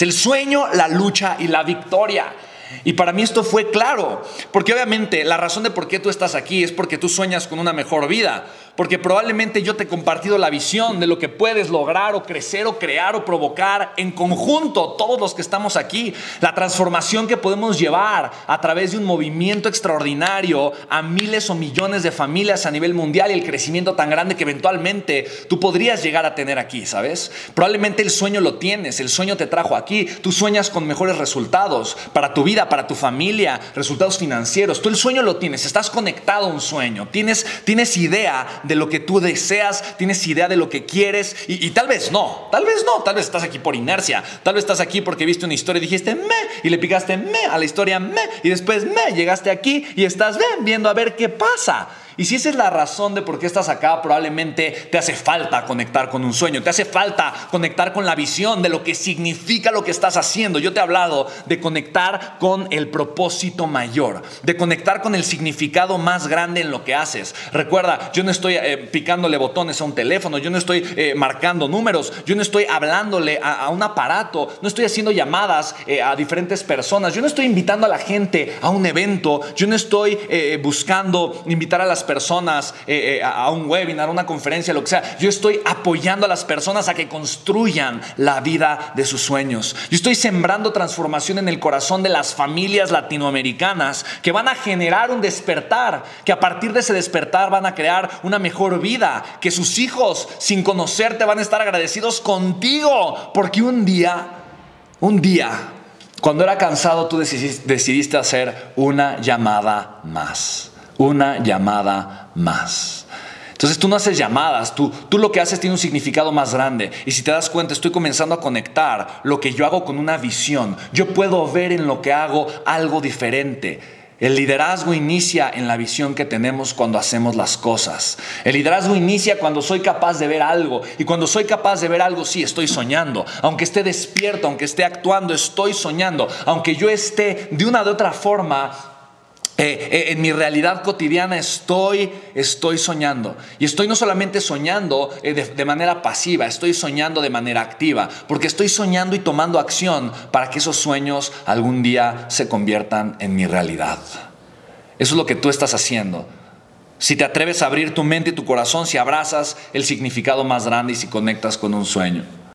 El sueño, la lucha y la victoria. Y para mí esto fue claro, porque obviamente la razón de por qué tú estás aquí es porque tú sueñas con una mejor vida, porque probablemente yo te he compartido la visión de lo que puedes lograr o crecer o crear o provocar en conjunto, todos los que estamos aquí, la transformación que podemos llevar a través de un movimiento extraordinario a miles o millones de familias a nivel mundial y el crecimiento tan grande que eventualmente tú podrías llegar a tener aquí, ¿sabes? Probablemente el sueño lo tienes, el sueño te trajo aquí, tú sueñas con mejores resultados para tu vida, para tu familia, resultados financieros, tú el sueño lo tienes, estás conectado a un sueño, tienes, tienes idea de lo que tú deseas, tienes idea de lo que quieres y, tal vez no, tal vez no, tal vez estás aquí por inercia, tal vez estás aquí porque viste una historia y dijiste me y le picaste me a la historia me y después me llegaste aquí y estás viendo a ver qué pasa. Y si esa es la razón de por qué estás acá, probablemente te hace falta conectar con un sueño, te hace falta conectar con la visión de lo que significa lo que estás haciendo. Yo te he hablado de conectar con el propósito mayor, de conectar con el significado más grande en lo que haces. Recuerda, yo no estoy eh, picándole botones a un teléfono, yo no estoy eh, marcando números, yo no estoy hablándole a, un aparato, no estoy haciendo llamadas eh, a diferentes personas, yo no estoy invitando a la gente a un evento, yo no estoy buscando invitar a las personas eh, eh, a un webinar, a una conferencia, lo que sea. Yo estoy apoyando a las personas a que construyan la vida de sus sueños. Yo estoy sembrando transformación en el corazón de las familias latinoamericanas que van a generar un despertar, que a partir de ese despertar van a crear una mejor vida, que sus hijos sin conocerte van a estar agradecidos contigo, porque un día, un día, cuando era cansado, tú decidiste hacer una llamada más una llamada más. Entonces tú no haces llamadas, tú, tú lo que haces tiene un significado más grande. Y si te das cuenta, estoy comenzando a conectar lo que yo hago con una visión. Yo puedo ver en lo que hago algo diferente. El liderazgo inicia en la visión que tenemos cuando hacemos las cosas. El liderazgo inicia cuando soy capaz de ver algo. Y cuando soy capaz de ver algo, sí, estoy soñando. Aunque esté despierto, aunque esté actuando, estoy soñando. Aunque yo esté de una de otra forma eh, eh, en mi realidad cotidiana estoy, estoy soñando. Y estoy no solamente soñando eh, de, manera pasiva, estoy soñando de manera activa, porque estoy soñando y tomando acción para que esos sueños algún día se conviertan en mi realidad. Eso es lo que tú estás haciendo. Si te atreves a abrir tu mente y tu corazón, si abrazas el significado más grande y si conectas con un sueño.